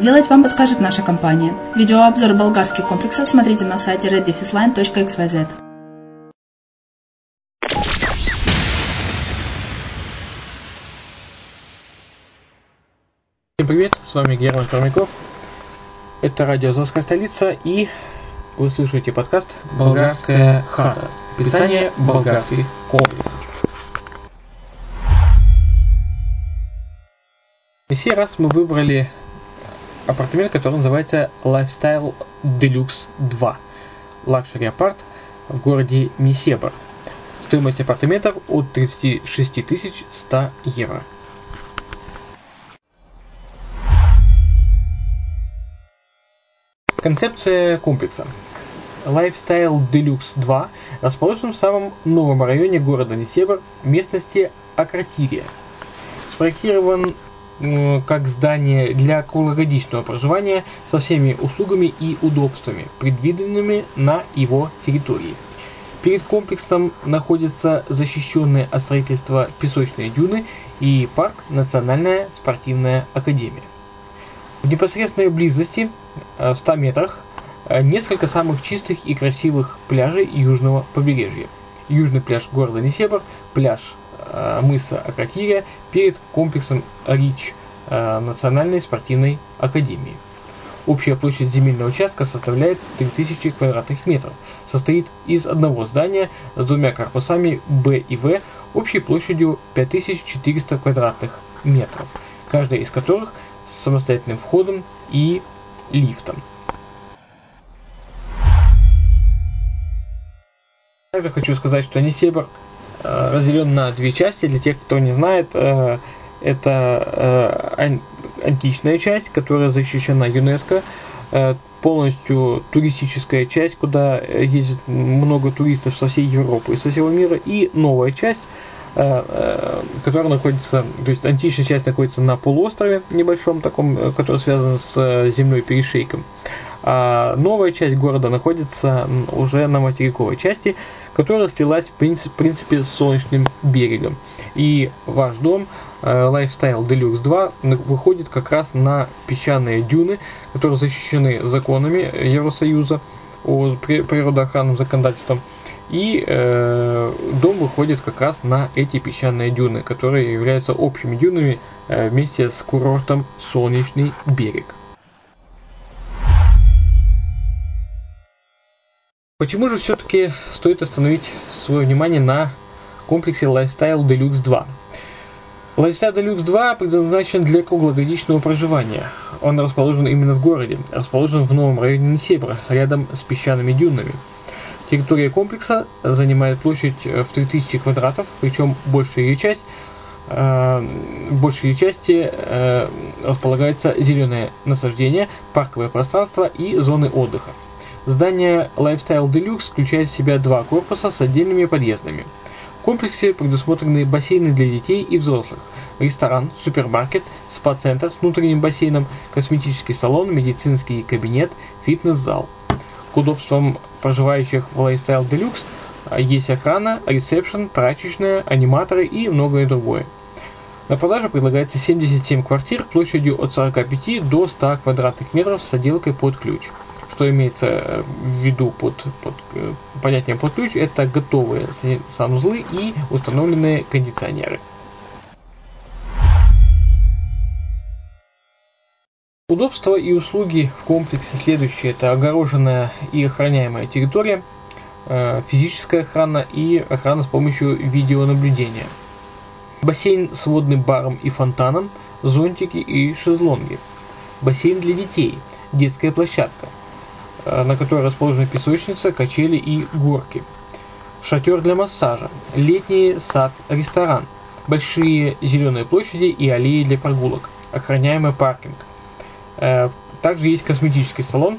сделать, вам подскажет наша компания. Видеообзор болгарских комплексов смотрите на сайте reddefisline.xyz. Всем привет, с вами Герман Пермяков. Это радио «Азовская столица» и вы слушаете подкаст «Болгарская хата». Описание болгарских комплексов. И сей раз мы выбрали апартамент, который называется Lifestyle Deluxe 2. Luxury apart в городе Несебр. Стоимость апартаментов от 36 100 евро. Концепция комплекса. Lifestyle Deluxe 2 расположен в самом новом районе города Несебр, местности Акротирия. Спроектирован как здание для круглогодичного проживания со всеми услугами и удобствами, предвиденными на его территории. Перед комплексом находится защищенное от строительства песочные дюны и парк Национальная спортивная академия. В непосредственной близости Э, в 100 метрах э, несколько самых чистых и красивых пляжей южного побережья. Южный пляж города Несебр, пляж э, мыса Акатирия перед комплексом Рич Национальной спортивной академии. Общая площадь земельного участка составляет 3000 квадратных метров. Состоит из одного здания с двумя корпусами Б и В общей площадью 5400 квадратных метров, каждая из которых с самостоятельным входом и лифтом. Также хочу сказать, что Несебр э, разделен на две части. Для тех, кто не знает, э, это э, античная часть, которая защищена ЮНЕСКО, полностью туристическая часть, куда ездит много туристов со всей Европы и со всего мира, и новая часть, Э, э, которая находится, то есть античная часть находится на полуострове небольшом таком, э, который связан с земной перешейком. А новая часть города находится уже на материковой части, которая слилась в принципе, с солнечным берегом. И ваш дом Lifestyle Deluxe 2 выходит как раз на песчаные дюны, которые защищены законами Евросоюза о природоохранном законодательством. И э, дом выходит как раз на эти песчаные дюны, которые являются общими дюнами э, вместе с курортом Солнечный берег. Почему же все-таки стоит остановить свое внимание на комплексе Lifestyle Deluxe 2? Lifestyle Deluxe 2 предназначен для круглогодичного проживания. Он расположен именно в городе, расположен в новом районе Несебра, рядом с песчаными дюнами. Территория комплекса занимает площадь в 3000 квадратов, причем большая ее часть э, большей части э, располагается зеленое насаждение, парковое пространство и зоны отдыха. Здание Lifestyle Deluxe включает в себя два корпуса с отдельными подъездами – в комплексе предусмотрены бассейны для детей и взрослых, ресторан, супермаркет, спа-центр с внутренним бассейном, косметический салон, медицинский кабинет, фитнес-зал. К удобствам проживающих в Lifestyle Deluxe а, есть охрана, ресепшн, прачечная, аниматоры и многое другое. На продажу предлагается 77 квартир площадью от 45 до 100 квадратных метров с отделкой под ключ что имеется э, в виду под, под э, понятием под ключ, это готовые санузлы и установленные кондиционеры. Удобства и услуги в комплексе следующие. Это огороженная и охраняемая территория, э, физическая охрана и охрана с помощью видеонаблюдения. Бассейн с водным баром и фонтаном, зонтики и шезлонги. Бассейн для детей, детская площадка – на которой расположена песочница, качели и горки. Шатер для массажа, летний сад, ресторан, большие зеленые площади и аллеи для прогулок, охраняемый паркинг. Э, также есть косметический салон,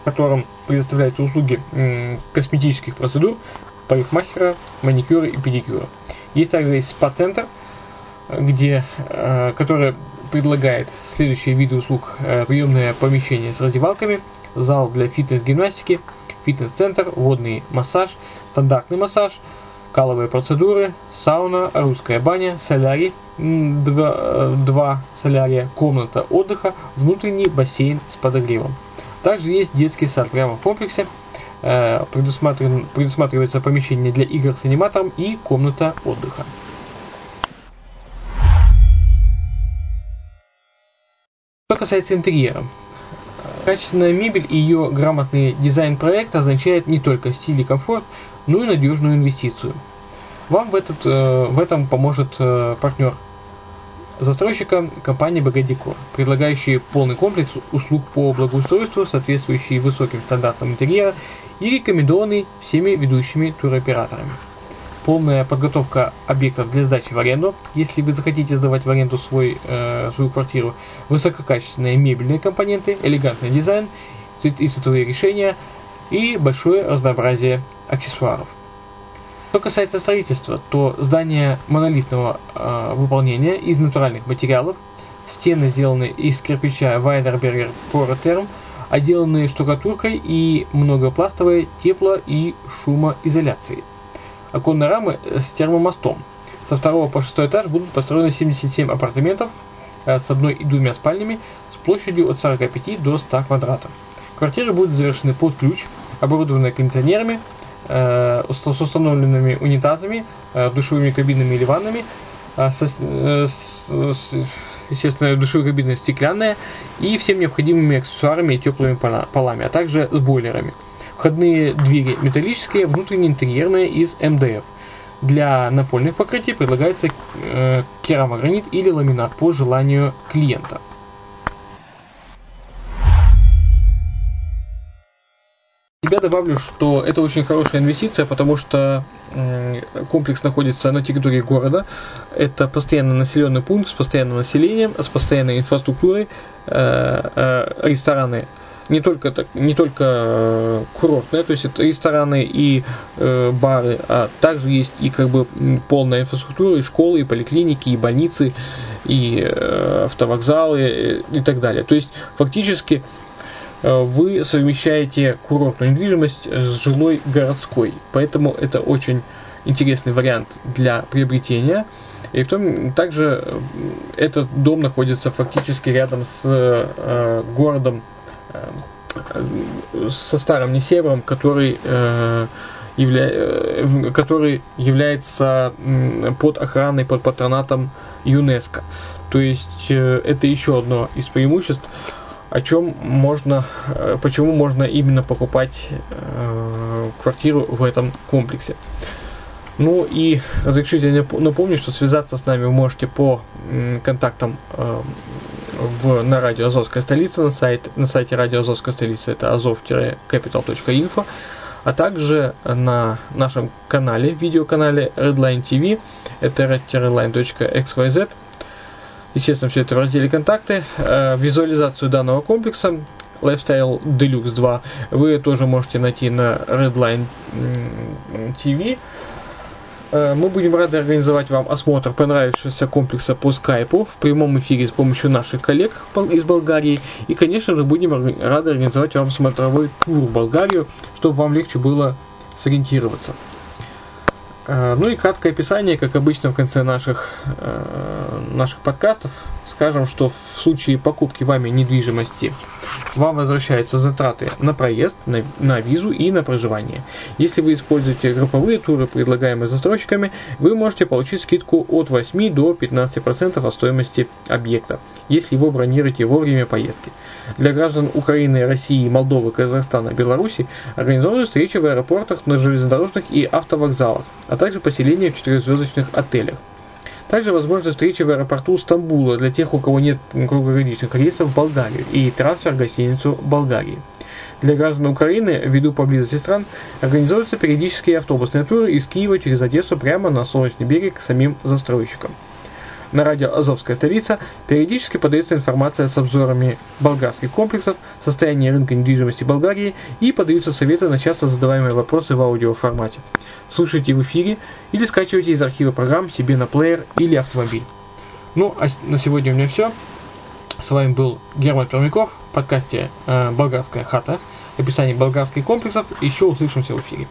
в котором предоставляются услуги косметических процедур, парикмахера, маникюра и педикюра. Есть также есть спа-центр, где, э, который предлагает следующие виды услуг. Приемное помещение с раздевалками – зал для фитнес-гимнастики, фитнес-центр, водный массаж, стандартный массаж, каловые процедуры, сауна, русская баня, солярий, два, э, два солярия, комната отдыха, внутренний бассейн с подогревом. Также есть детский сад прямо в комплексе, э, предусматривается помещение для игр с аниматором и комната отдыха. Что касается интерьера, Качественная мебель и ее грамотный дизайн-проект означает не только стиль и комфорт, но и надежную инвестицию. Вам в, этот, э, в этом поможет э, партнер застройщика компания БГ Декор, предлагающий полный комплекс услуг по благоустройству, соответствующий высоким стандартам интерьера и рекомендованный всеми ведущими туроператорами полная подготовка объектов для сдачи в аренду. Если вы захотите сдавать в аренду свой, э, свою квартиру, высококачественные мебельные компоненты, элегантный дизайн и цветовые решения и большое разнообразие аксессуаров. Что касается строительства, то здание монолитного э, выполнения из натуральных материалов, стены сделаны из кирпича Weiderberger Poroterm, отделанные штукатуркой и многопластовой тепло- и шумоизоляцией оконные рамы с термомостом. Со второго по шестой этаж будут построены 77 апартаментов э, с одной и двумя спальнями с площадью от 45 до 100 квадратов. Квартиры будут завершены под ключ, оборудованы кондиционерами, э, с установленными унитазами, э, душевыми кабинами или ваннами, естественно, душевые кабины стеклянные и всем необходимыми аксессуарами и теплыми полами, а также с бойлерами – Входные двери металлические, внутренние интерьерные из МДФ. Для напольных покрытий предлагается э, керамогранит или ламинат по желанию клиента. Я добавлю, что это очень хорошая инвестиция, потому что комплекс находится на территории города. Это постоянно населенный пункт с постоянным населением, с постоянной инфраструктурой, э, э, рестораны не только, так, не только э, курортные, то есть это рестораны и э, бары, а также есть и как бы полная инфраструктура, и школы, и поликлиники, и больницы, и э, автовокзалы э, и так далее. То есть фактически э, вы совмещаете курортную недвижимость с жилой городской, поэтому это очень интересный вариант для приобретения. И в том также этот дом находится фактически рядом с э, городом со старым Несебром, который, э, явля... Э, который является под охраной, под патронатом ЮНЕСКО. То есть это еще одно из преимуществ, о чем можно, почему можно именно покупать квартиру в этом комплексе. Ну и разрешите напомнить, что связаться с нами вы можете по контактам э, в, на радио Азовская столица, на, сайт, на сайте радио Азовская столица, это azov-capital.info, а также на нашем канале, видеоканале Redline TV, это redline.xyz. Естественно, все это в разделе «Контакты». Э, визуализацию данного комплекса Lifestyle Deluxe 2 вы тоже можете найти на Redline TV. Э, мы будем рады организовать вам осмотр понравившегося комплекса по скайпу в прямом эфире с помощью наших коллег из Болгарии. И, конечно же, будем рады организовать вам смотровой тур в Болгарию, чтобы вам легче было сориентироваться. Э, ну и краткое описание, как обычно в конце наших, э, наших подкастов. Скажем, что в случае покупки вами недвижимости вам возвращаются затраты на проезд, на, на визу и на проживание. Если вы используете групповые туры, предлагаемые застройщиками, вы можете получить скидку от 8 до 15% от стоимости объекта, если вы бронируете во время поездки. Для граждан Украины, России, Молдовы, Казахстана, Беларуси организованы встречи в аэропортах, на железнодорожных и автовокзалах, а также поселения в четырехзвездочных отелях. Также возможна встреча в аэропорту Стамбула для тех, у кого нет кругосуточных рейсов в Болгарию и трансфер в гостиницу Болгарии. Для граждан Украины, ввиду поблизости стран, организуются периодические автобусные туры из Киева через Одессу прямо на Солнечный берег к самим застройщикам на радио «Азовская столица» периодически подается информация с обзорами болгарских комплексов, состояния рынка недвижимости Болгарии и подаются советы на часто задаваемые вопросы в аудиоформате. Слушайте в эфире или скачивайте из архива программ себе на плеер или автомобиль. Ну, а на сегодня у меня все. С вами был Герман Пермяков в подкасте э, «Болгарская хата», описание болгарских комплексов. Еще услышимся в эфире.